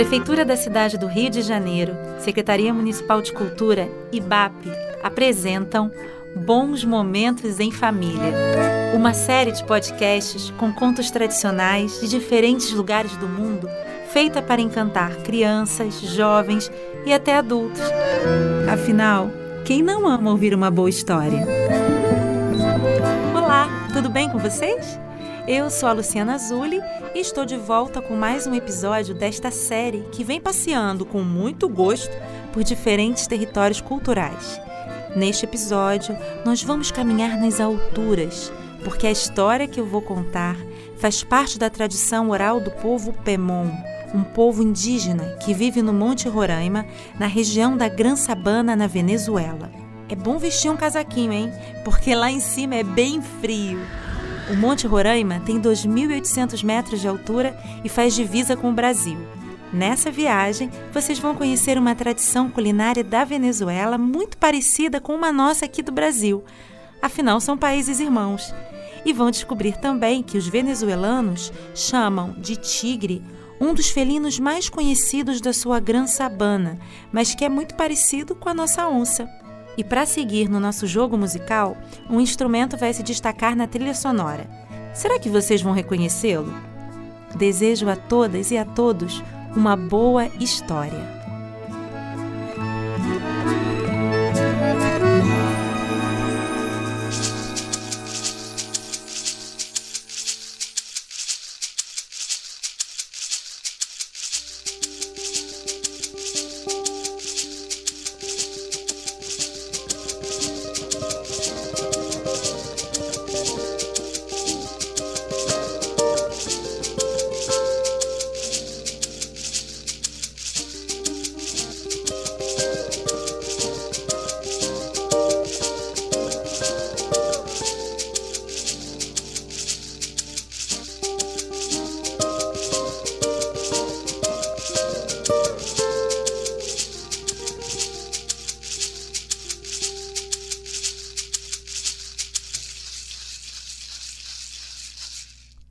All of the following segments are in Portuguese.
Prefeitura da cidade do Rio de Janeiro, Secretaria Municipal de Cultura e BAP apresentam Bons Momentos em Família, uma série de podcasts com contos tradicionais de diferentes lugares do mundo, feita para encantar crianças, jovens e até adultos. Afinal, quem não ama ouvir uma boa história? Olá, tudo bem com vocês? Eu sou a Luciana Azuli e estou de volta com mais um episódio desta série que vem passeando com muito gosto por diferentes territórios culturais. Neste episódio, nós vamos caminhar nas alturas, porque a história que eu vou contar faz parte da tradição oral do povo Pemon, um povo indígena que vive no Monte Roraima, na região da Gran Sabana, na Venezuela. É bom vestir um casaquinho, hein? Porque lá em cima é bem frio. O Monte Roraima tem 2.800 metros de altura e faz divisa com o Brasil. Nessa viagem, vocês vão conhecer uma tradição culinária da Venezuela muito parecida com uma nossa aqui do Brasil. Afinal, são países irmãos. E vão descobrir também que os venezuelanos chamam de tigre um dos felinos mais conhecidos da sua Gran Sabana, mas que é muito parecido com a nossa onça. E para seguir no nosso jogo musical, um instrumento vai se destacar na trilha sonora. Será que vocês vão reconhecê-lo? Desejo a todas e a todos uma boa história.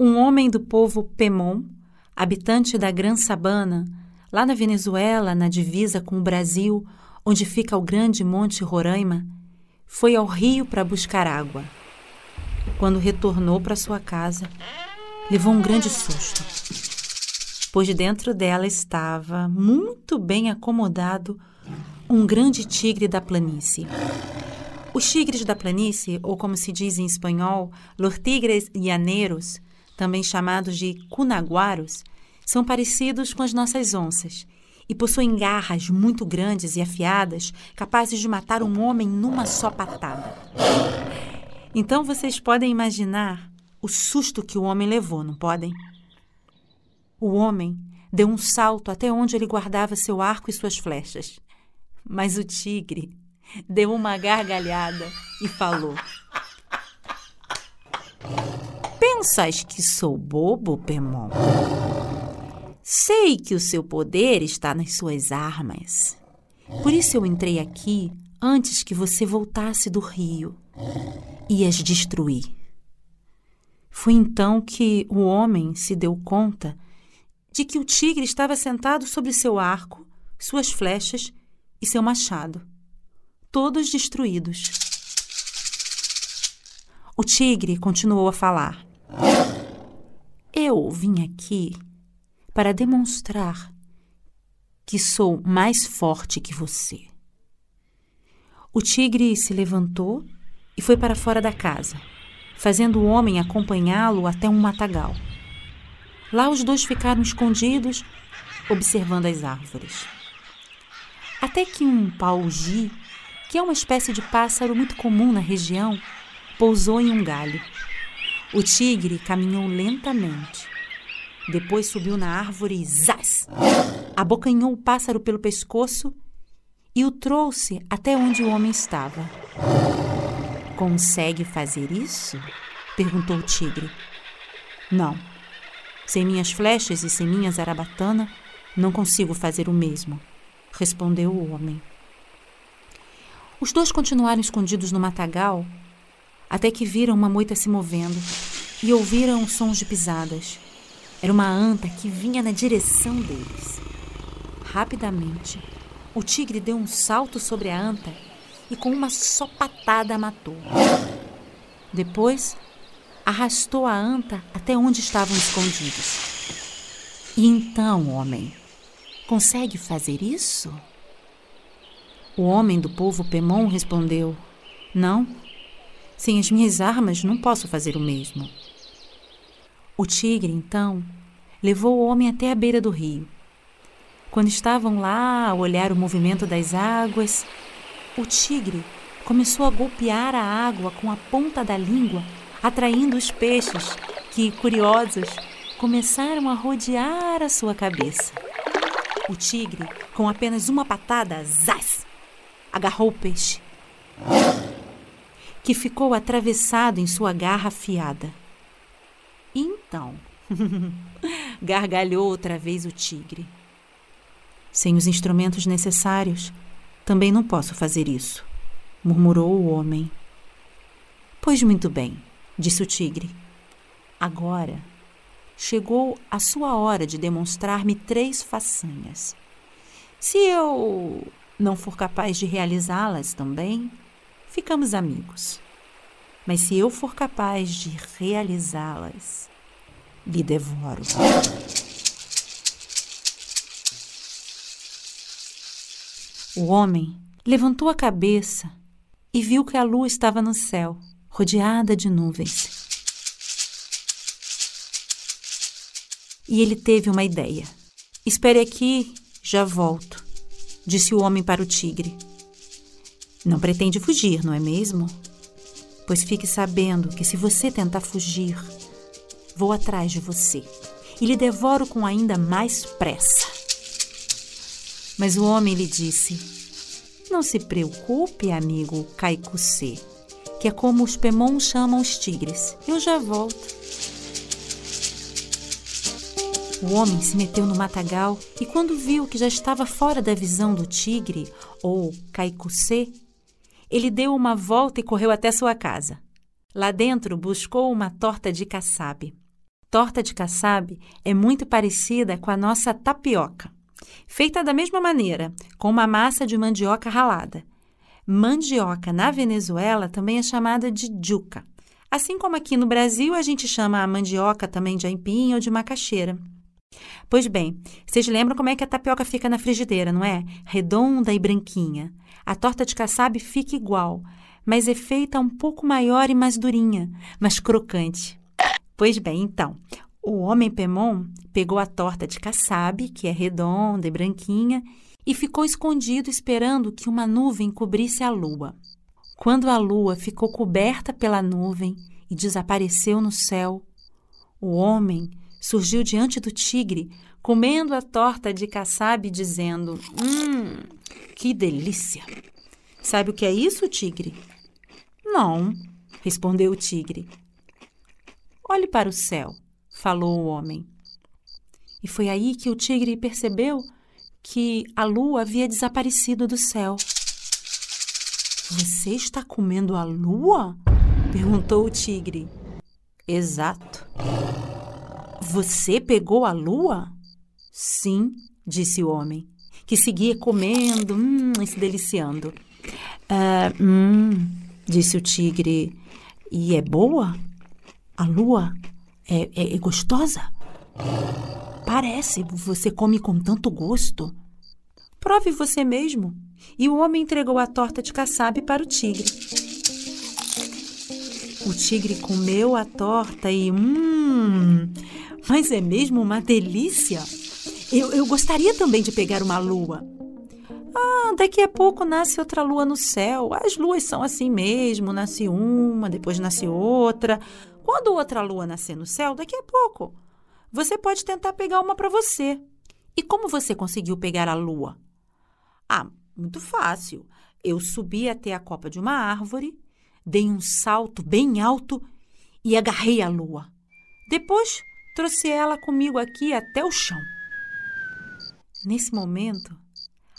Um homem do povo Pemon, habitante da Gran Sabana, lá na Venezuela, na divisa com o Brasil, onde fica o grande Monte Roraima, foi ao rio para buscar água. Quando retornou para sua casa, levou um grande susto, pois dentro dela estava, muito bem acomodado, um grande tigre da planície. Os tigres da planície, ou como se diz em espanhol, los tigres llaneros, também chamados de cunaguaros, são parecidos com as nossas onças e possuem garras muito grandes e afiadas, capazes de matar um homem numa só patada. Então vocês podem imaginar o susto que o homem levou, não podem? O homem deu um salto até onde ele guardava seu arco e suas flechas. Mas o tigre deu uma gargalhada e falou: Pensas que sou bobo, Pemon? Sei que o seu poder está nas suas armas. Por isso eu entrei aqui antes que você voltasse do rio e as destruir. Foi então que o homem se deu conta de que o tigre estava sentado sobre seu arco, suas flechas e seu machado, todos destruídos. O tigre continuou a falar. Eu vim aqui para demonstrar que sou mais forte que você. O tigre se levantou e foi para fora da casa, fazendo o homem acompanhá-lo até um matagal. Lá os dois ficaram escondidos, observando as árvores. Até que um paugi, que é uma espécie de pássaro muito comum na região, pousou em um galho. O tigre caminhou lentamente. Depois subiu na árvore e zás! Abocanhou o pássaro pelo pescoço e o trouxe até onde o homem estava. Consegue fazer isso? perguntou o tigre. Não. Sem minhas flechas e sem minha zarabatana, não consigo fazer o mesmo, respondeu o homem. Os dois continuaram escondidos no matagal até que viram uma moita se movendo e ouviram sons de pisadas. Era uma anta que vinha na direção deles. Rapidamente, o tigre deu um salto sobre a anta e com uma só patada a matou. Depois, arrastou a anta até onde estavam escondidos. E então, homem, consegue fazer isso? O homem do povo Pemon respondeu: Não, sem as minhas armas não posso fazer o mesmo. O tigre, então, levou o homem até a beira do rio. Quando estavam lá a olhar o movimento das águas, o tigre começou a golpear a água com a ponta da língua, atraindo os peixes, que, curiosos, começaram a rodear a sua cabeça. O tigre, com apenas uma patada, zás, agarrou o peixe, que ficou atravessado em sua garra afiada. Então, gargalhou outra vez o tigre. Sem os instrumentos necessários, também não posso fazer isso, murmurou o homem. Pois muito bem, disse o tigre. Agora chegou a sua hora de demonstrar-me três façanhas. Se eu não for capaz de realizá-las também, ficamos amigos. Mas se eu for capaz de realizá-las, lhe devoro. O homem levantou a cabeça e viu que a lua estava no céu, rodeada de nuvens. E ele teve uma ideia. Espere aqui, já volto, disse o homem para o tigre. Não pretende fugir, não é mesmo? Pois fique sabendo que se você tentar fugir, vou atrás de você e lhe devoro com ainda mais pressa. Mas o homem lhe disse: Não se preocupe, amigo Caicusê, que é como os Pemons chamam os tigres. Eu já volto. O homem se meteu no matagal e, quando viu que já estava fora da visão do tigre, ou Caicusê, ele deu uma volta e correu até sua casa. Lá dentro buscou uma torta de caçabe. Torta de caçabe é muito parecida com a nossa tapioca feita da mesma maneira, com uma massa de mandioca ralada. Mandioca na Venezuela também é chamada de juca, assim como aqui no Brasil a gente chama a mandioca também de aipim ou de macaxeira. Pois bem, vocês lembram como é que a tapioca fica na frigideira, não é? Redonda e branquinha. A torta de caçabe fica igual, mas é feita um pouco maior e mais durinha, mas crocante. Pois bem, então, o homem Pemon pegou a torta de caçabe, que é redonda e branquinha, e ficou escondido esperando que uma nuvem cobrisse a lua. Quando a lua ficou coberta pela nuvem e desapareceu no céu, o homem surgiu diante do tigre, comendo a torta de caçabe, dizendo: Hum, que delícia! Sabe o que é isso, tigre? Não, respondeu o tigre. Olhe para o céu falou o homem. E foi aí que o tigre percebeu que a lua havia desaparecido do céu. Você está comendo a lua? perguntou o tigre. Exato. Você pegou a lua? Sim, disse o homem, que seguia comendo hum, e se deliciando. Uh, hum, disse o tigre. E é boa? A lua é, é, é gostosa? Parece, você come com tanto gosto. Prove você mesmo. E o homem entregou a torta de caçabe para o tigre. O tigre comeu a torta e. Hum! Mas é mesmo uma delícia! Eu, eu gostaria também de pegar uma lua. Ah, daqui a pouco nasce outra lua no céu. As luas são assim mesmo: nasce uma, depois nasce outra. Quando outra lua nascer no céu, daqui a pouco, você pode tentar pegar uma para você. E como você conseguiu pegar a lua? Ah, muito fácil. Eu subi até a copa de uma árvore, dei um salto bem alto e agarrei a lua. Depois, trouxe ela comigo aqui até o chão. Nesse momento,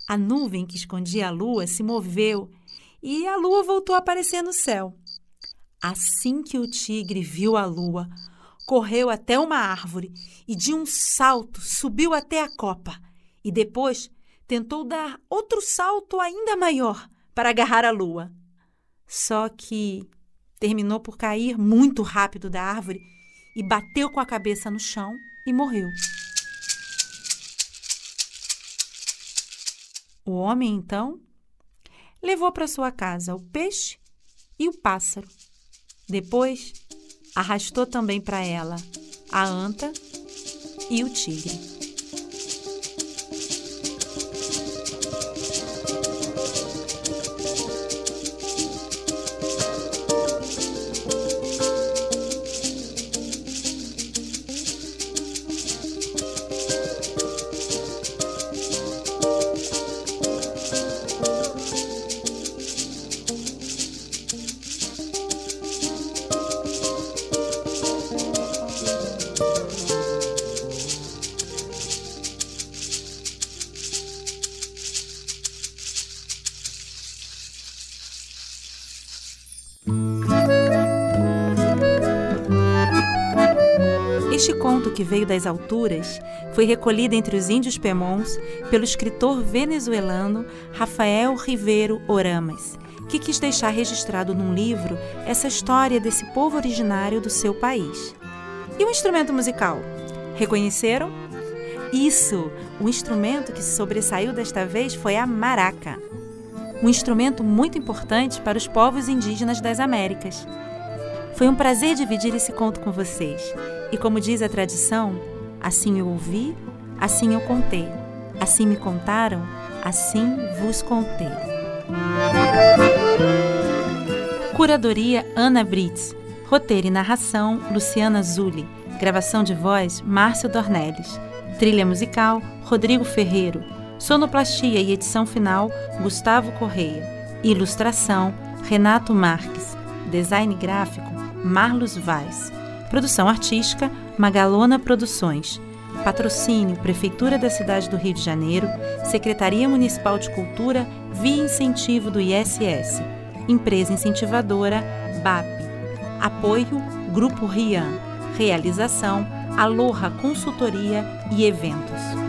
a nuvem que escondia a lua se moveu e a lua voltou a aparecer no céu. Assim que o tigre viu a lua, correu até uma árvore e, de um salto, subiu até a copa e depois tentou dar outro salto ainda maior para agarrar a lua. Só que terminou por cair muito rápido da árvore e bateu com a cabeça no chão e morreu. O homem, então, levou para sua casa o peixe e o pássaro. Depois, arrastou também para ela a anta e o tigre. Este conto, que veio das alturas, foi recolhido entre os índios Pemons pelo escritor venezuelano Rafael Rivero Oramas, que quis deixar registrado num livro essa história desse povo originário do seu país. E o instrumento musical? Reconheceram? Isso! O instrumento que se sobressaiu desta vez foi a maraca. Um instrumento muito importante para os povos indígenas das Américas. Foi um prazer dividir esse conto com vocês. E como diz a tradição, assim eu ouvi, assim eu contei. Assim me contaram, assim vos contei. Curadoria Ana Brits. Roteiro e narração Luciana Zulli. Gravação de voz Márcio Dornelles. Trilha musical Rodrigo Ferreiro. Sonoplastia e edição final Gustavo Correia. Ilustração Renato Marques. Design gráfico Marlos Vaz. Produção artística Magalona Produções. Patrocínio Prefeitura da Cidade do Rio de Janeiro, Secretaria Municipal de Cultura via incentivo do ISS. Empresa incentivadora BAP. Apoio Grupo Rian. Realização Aloha Consultoria e Eventos.